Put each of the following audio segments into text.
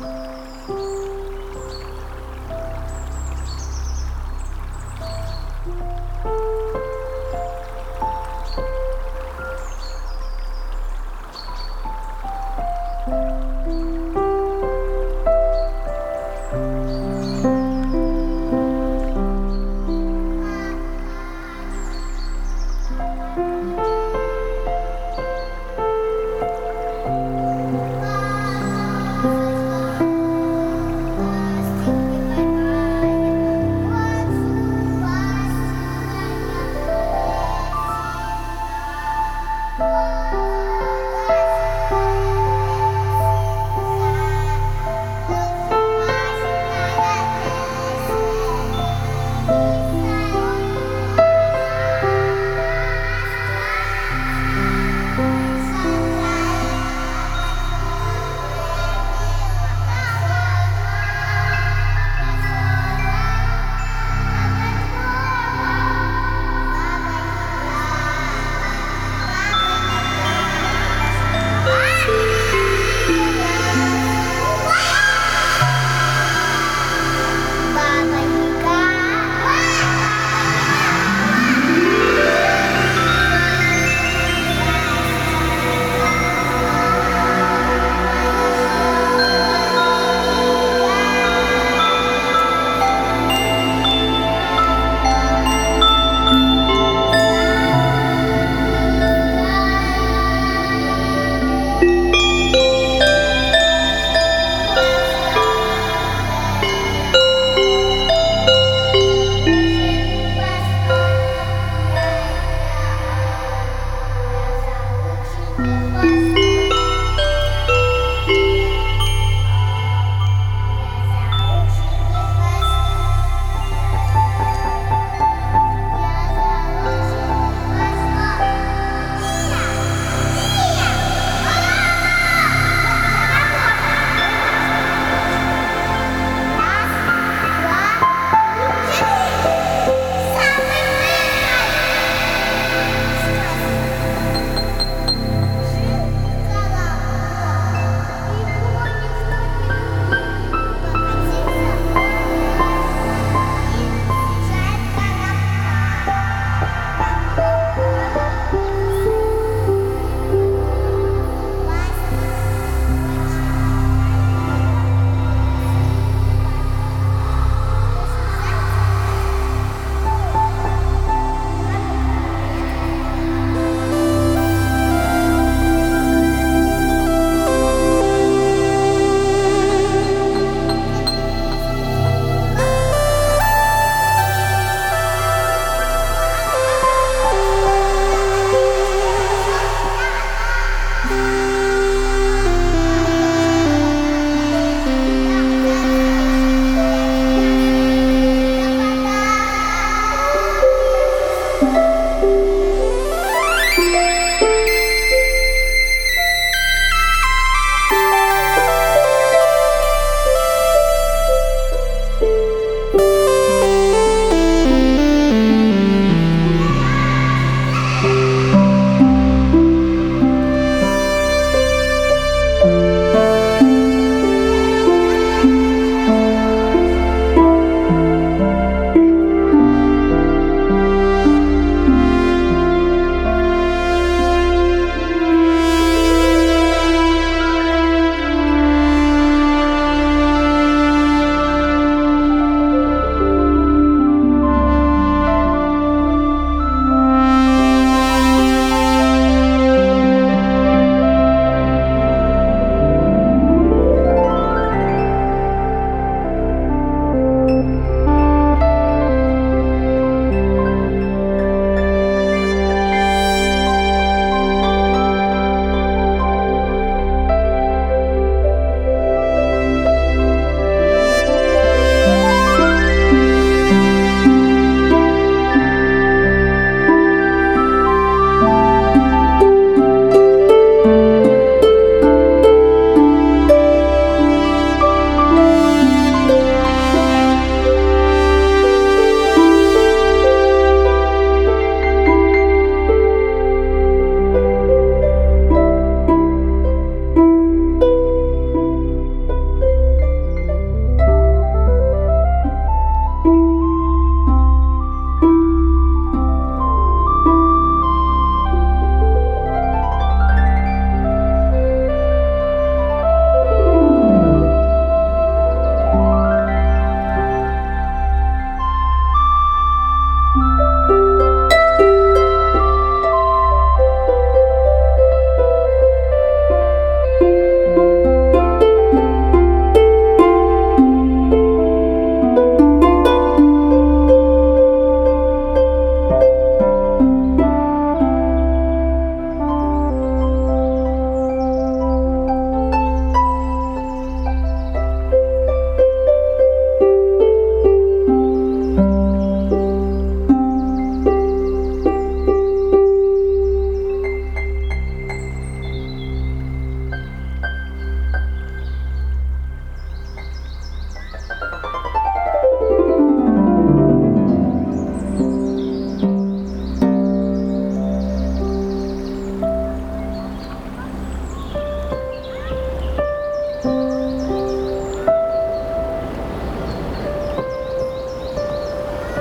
Música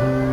you.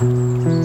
Música